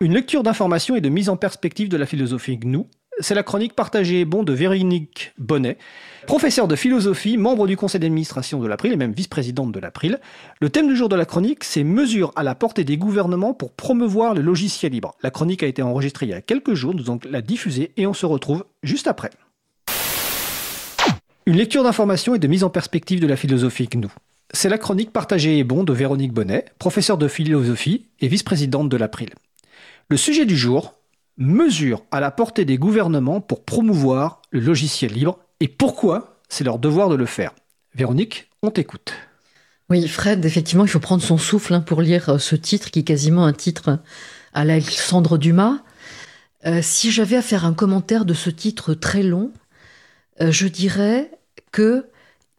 Une lecture d'information et de mise en perspective de la philosophie GNU. C'est la chronique partagée et bon de Véronique Bonnet, professeure de philosophie, membre du conseil d'administration de l'April et même vice-présidente de l'April. Le thème du jour de la chronique, c'est mesures à la portée des gouvernements pour promouvoir le logiciel libre. La chronique a été enregistrée il y a quelques jours, nous allons la diffuser et on se retrouve juste après. Une lecture d'information et de mise en perspective de la philosophie GNU. C'est la chronique partagée et bon de Véronique Bonnet, professeure de philosophie et vice-présidente de l'April. Le sujet du jour, mesures à la portée des gouvernements pour promouvoir le logiciel libre et pourquoi c'est leur devoir de le faire. Véronique, on t'écoute. Oui, Fred, effectivement, il faut prendre son souffle hein, pour lire euh, ce titre qui est quasiment un titre à l'Alexandre Dumas. Euh, si j'avais à faire un commentaire de ce titre très long, euh, je dirais que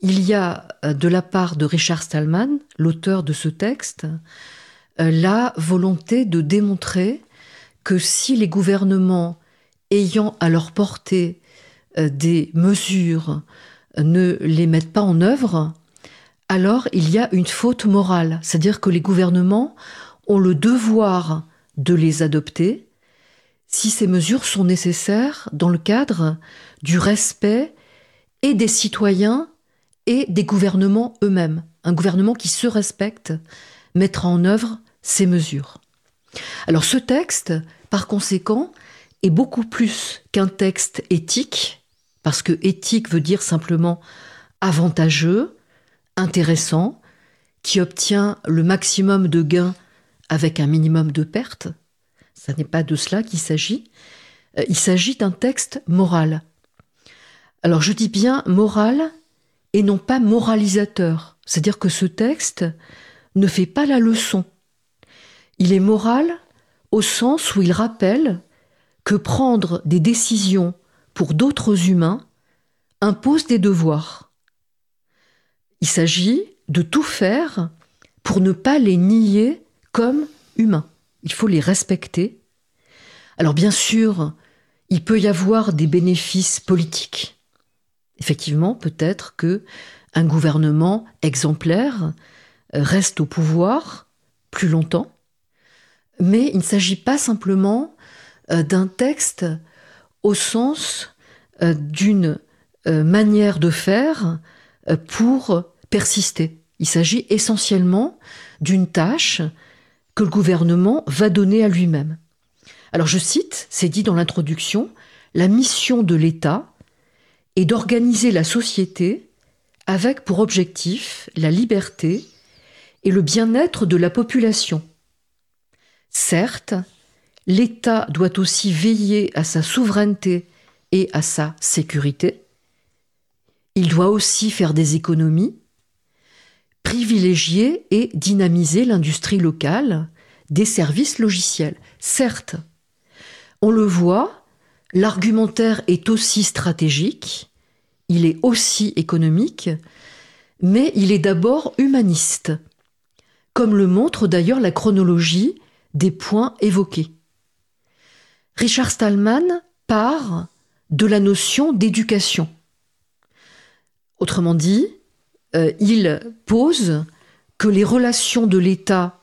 il y a de la part de Richard Stallman, l'auteur de ce texte, la volonté de démontrer que si les gouvernements ayant à leur portée euh, des mesures ne les mettent pas en œuvre, alors il y a une faute morale, c'est-à-dire que les gouvernements ont le devoir de les adopter si ces mesures sont nécessaires dans le cadre du respect et des citoyens et des gouvernements eux-mêmes. Un gouvernement qui se respecte mettra en œuvre ces mesures. Alors ce texte, par conséquent, est beaucoup plus qu'un texte éthique, parce que éthique veut dire simplement avantageux, intéressant, qui obtient le maximum de gains avec un minimum de pertes. Ce n'est pas de cela qu'il s'agit. Euh, il s'agit d'un texte moral. Alors je dis bien moral et non pas moralisateur. C'est-à-dire que ce texte ne fait pas la leçon. Il est moral au sens où il rappelle que prendre des décisions pour d'autres humains impose des devoirs. Il s'agit de tout faire pour ne pas les nier comme humains. Il faut les respecter. Alors bien sûr, il peut y avoir des bénéfices politiques. Effectivement, peut-être que un gouvernement exemplaire reste au pouvoir plus longtemps, mais il ne s'agit pas simplement euh, d'un texte au sens euh, d'une euh, manière de faire pour persister. Il s'agit essentiellement d'une tâche que le gouvernement va donner à lui-même. Alors je cite, c'est dit dans l'introduction, la mission de l'État est d'organiser la société avec pour objectif la liberté et le bien-être de la population Certes, l'État doit aussi veiller à sa souveraineté et à sa sécurité. Il doit aussi faire des économies, privilégier et dynamiser l'industrie locale des services logiciels. Certes, on le voit, l'argumentaire est aussi stratégique, il est aussi économique, mais il est d'abord humaniste, comme le montre d'ailleurs la chronologie des points évoqués. Richard Stallman part de la notion d'éducation. Autrement dit, euh, il pose que les relations de l'État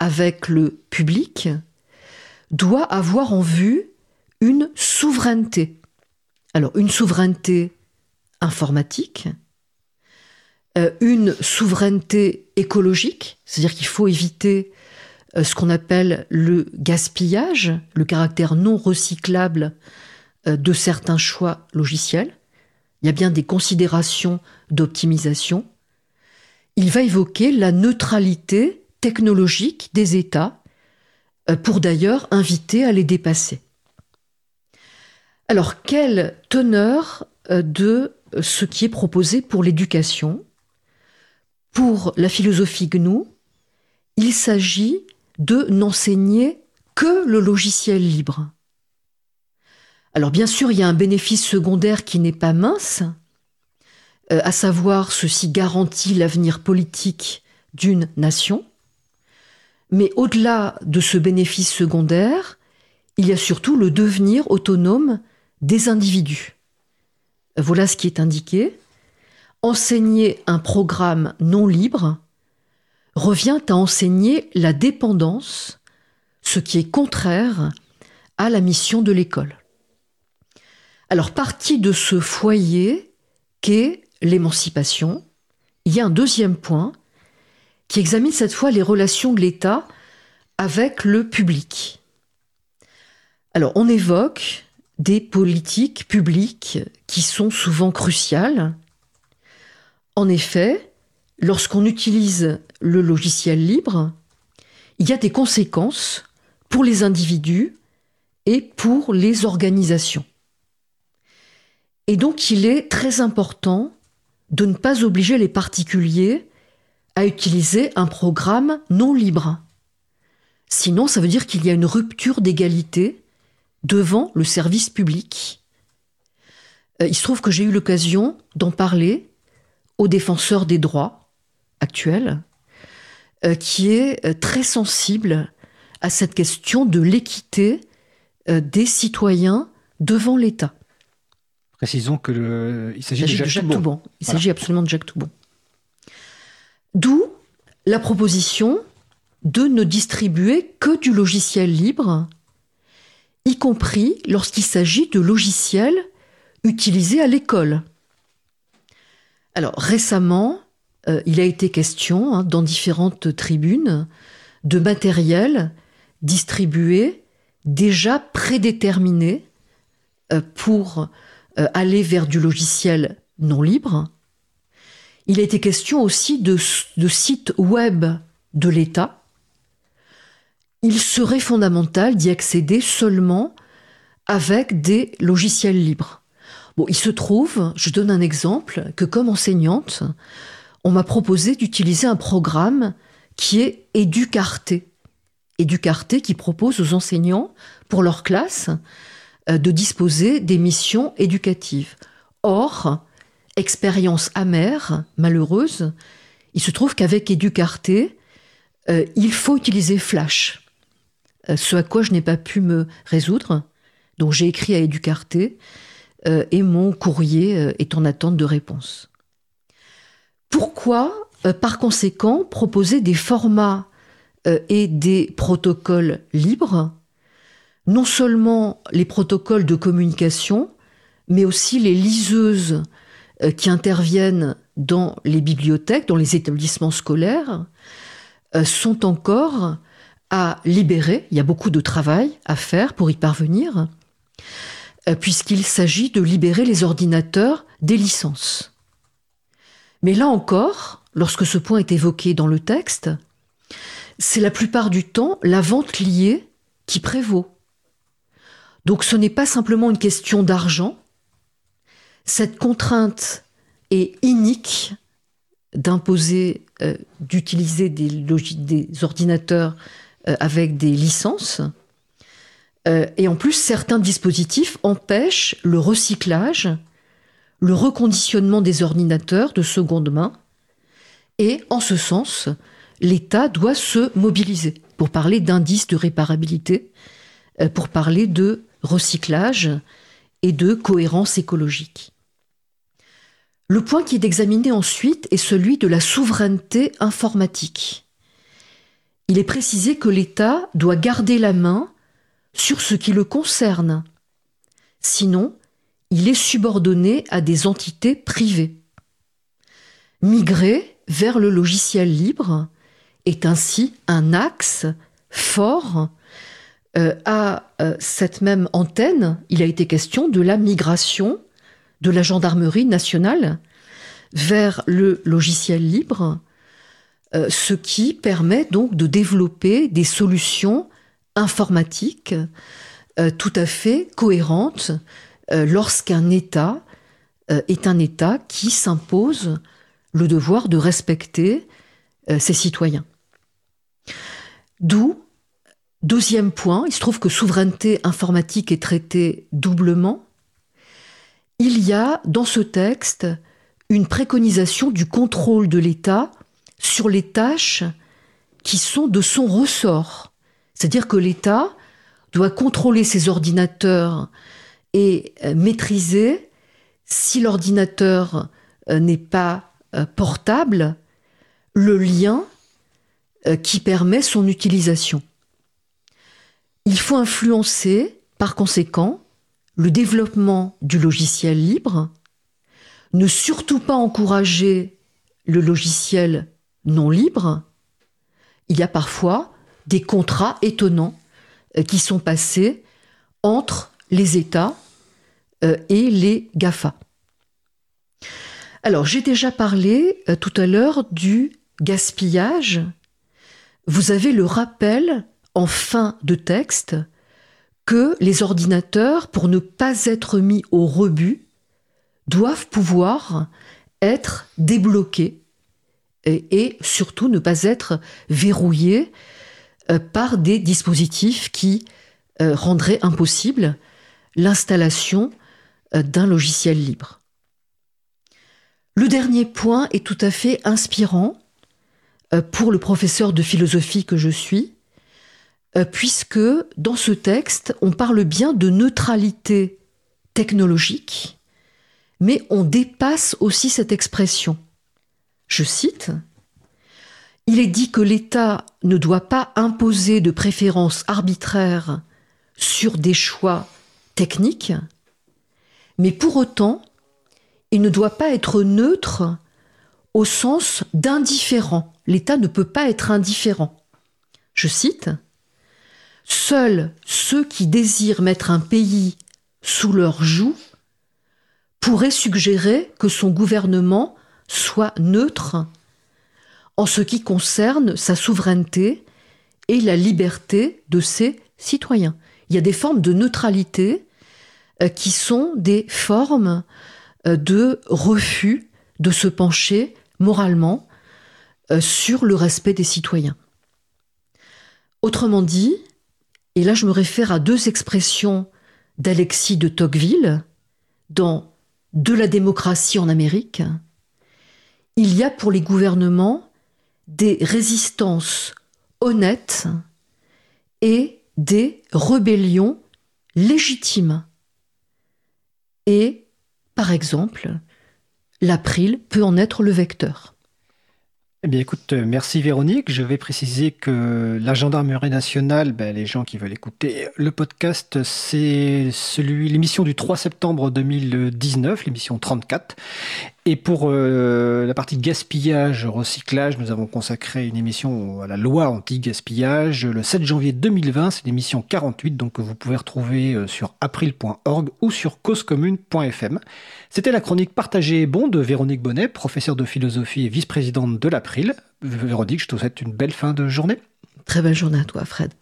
avec le public doivent avoir en vue une souveraineté. Alors une souveraineté informatique, euh, une souveraineté écologique, c'est-à-dire qu'il faut éviter ce qu'on appelle le gaspillage, le caractère non recyclable euh, de certains choix logiciels. Il y a bien des considérations d'optimisation. Il va évoquer la neutralité technologique des États euh, pour d'ailleurs inviter à les dépasser. Alors, quelle teneur de ce qui est proposé pour l'éducation? Pour la philosophie GNU, il s'agit de n'enseigner que le logiciel libre. Alors bien sûr, il y a un bénéfice secondaire qui n'est pas mince, euh, à savoir ceci garantit l'avenir politique d'une nation. Mais au-delà de ce bénéfice secondaire, il y a surtout le devenir autonome des individus. Voilà ce qui est indiqué. Enseigner un programme non libre revient à enseigner la dépendance ce qui est contraire à la mission de l'école. Alors, partie de ce foyer qu'est l'émancipation, il y a un deuxième point qui examine cette fois les relations de l'État avec le public. Alors, on évoque des politiques publiques qui sont souvent cruciales. En effet, lorsqu'on utilise le logiciel libre, il y a des conséquences pour les individus et pour les organisations. Et donc il est très important de ne pas obliger les particuliers à utiliser un programme non libre. Sinon, ça veut dire qu'il y a une rupture d'égalité devant le service public. Euh, il se trouve que j'ai eu l'occasion d'en parler aux défenseurs des droits actuels, euh, qui est euh, très sensible à cette question de l'équité des citoyens devant l'État. Précisons qu'il s'agit de Jacques, Toubon. Il s'agit absolument de Jacques Toubon. D'où la proposition de ne distribuer que du logiciel libre, y compris lorsqu'il s'agit de logiciels utilisés à l'école. Alors récemment, euh, il a été question hein, dans différentes tribunes de matériel distribué déjà prédéterminé euh, pour euh, aller vers du logiciel non libre. Il a été question aussi de, sites web de l'État. Il serait fondamental d'y accéder seulement avec des logiciels libres. Il se trouve, je donne un exemple, que comme enseignante, on m'a proposé d'utiliser un programme qui est Educarté. Educarté qui propose aux enseignants, pour leur classe, euh, de disposer des missions éducatives. Or, expérience amère, malheureuse, il se trouve qu'avec Educarté, euh, il faut utiliser Flash. Euh, ce à quoi je n'ai pas pu me résoudre. Donc j'ai écrit à Educarté et mon courrier est en attente de réponse. Pourquoi, par conséquent, proposer des formats et des protocoles libres? Non seulement les protocoles de communication, mais aussi les liseuses euh, qui interviennent dans les bibliothèques, dans les établissements scolaires, euh, sont encore à libérer. Il y a beaucoup de travail à faire pour y parvenir, euh, puisqu'il s'agit de libérer les ordinateurs des licences. Mais là encore, lorsque ce point est évoqué dans le texte, c'est la plupart du temps la vente liée qui prévaut. Donc ce n'est pas simplement une question d'argent. Cette contrainte est inique d'imposer, euh, d'utiliser des, ordinateurs euh, avec des licences. Euh, et en plus, certains dispositifs empêchent le recyclage, le reconditionnement des ordinateurs de seconde main. Et en ce sens, l'État doit se mobiliser pour parler d'indice de réparabilité, pour parler de recyclage et de cohérence écologique. Le point qui est examiné ensuite est celui de la souveraineté informatique. Il est précisé que l'État doit garder la main sur ce qui le concerne. Sinon, il est subordonné à des entités privées. Migrer vers le logiciel libre est ainsi un axe fort euh, à euh, cette même antenne, il a été question de la migration de la gendarmerie nationale vers le logiciel libre, euh, ce qui permet donc de développer des solutions informatiques tout à fait cohérentes lorsqu'un État est un État qui s'impose le devoir de respecter ses citoyens. D'où Deuxième point, il se trouve que souveraineté informatique est traitée doublement. Il y a dans ce texte une préconisation du contrôle de l'État sur les tâches qui sont de son ressort. C'est-à-dire que l'État doit contrôler ses ordinateurs et euh, maîtriser si l'ordinateur euh, n'est pas euh, portable, le lien qui permet son utilisation. Il faut influencer, par conséquent, le développement du logiciel libre, ne surtout pas encourager le logiciel non libre. Il y a parfois des contrats étonnants qui sont passés entre les États euh, et les GAFA. Alors, j'ai déjà parlé euh, tout à l'heure du gaspillage. Vous avez le rappel en fin de texte que les ordinateurs, pour ne pas être mis au rebut, doivent pouvoir être débloqués et, surtout ne pas être verrouillés euh, par des dispositifs qui rendraient impossible l'installation d'un logiciel libre. Le dernier point est tout à fait inspirant pour le professeur de philosophie que je suis, puisque dans ce texte, on parle bien de neutralité technologique, mais on dépasse aussi cette expression. Je cite, Il est dit que l'État ne doit pas imposer de préférences arbitraires sur des choix techniques, mais pour autant, il ne doit pas être neutre au sens d'indifférent. L'État ne peut pas être indifférent. Je cite, Seuls ceux qui désirent mettre un pays sous leur joug pourraient suggérer que son gouvernement soit neutre en ce qui concerne sa souveraineté et la liberté de ses citoyens. Il y a des formes de neutralité qui sont des formes euh, de refus de se pencher moralement euh, sur le respect des citoyens. Autrement dit, et là je me réfère à deux expressions d'Alexis de Tocqueville dans De la démocratie en Amérique, il y a pour les gouvernements des résistances honnêtes et des rébellions légitimes. Et, par exemple, l'April peut en être le vecteur. Eh bien, écoute, euh, merci Véronique. Je vais préciser que la gendarmerie nationale, ben, les gens qui veulent écouter le podcast, c'est celui, l'émission du 3 septembre 2019, l'émission 34. Et pour euh, la partie gaspillage, recyclage, nous avons consacré une émission à la loi anti-gaspillage le 7 janvier 2020. C'est l'émission 48, donc que vous pouvez retrouver euh, sur april.org ou sur causecommune.fm. C'était la chronique partagée bon de Véronique Bonnet, professeure de philosophie et vice-présidente de l'April. Véronique, je te souhaite une belle fin de journée. Très belle journée à toi, Fred.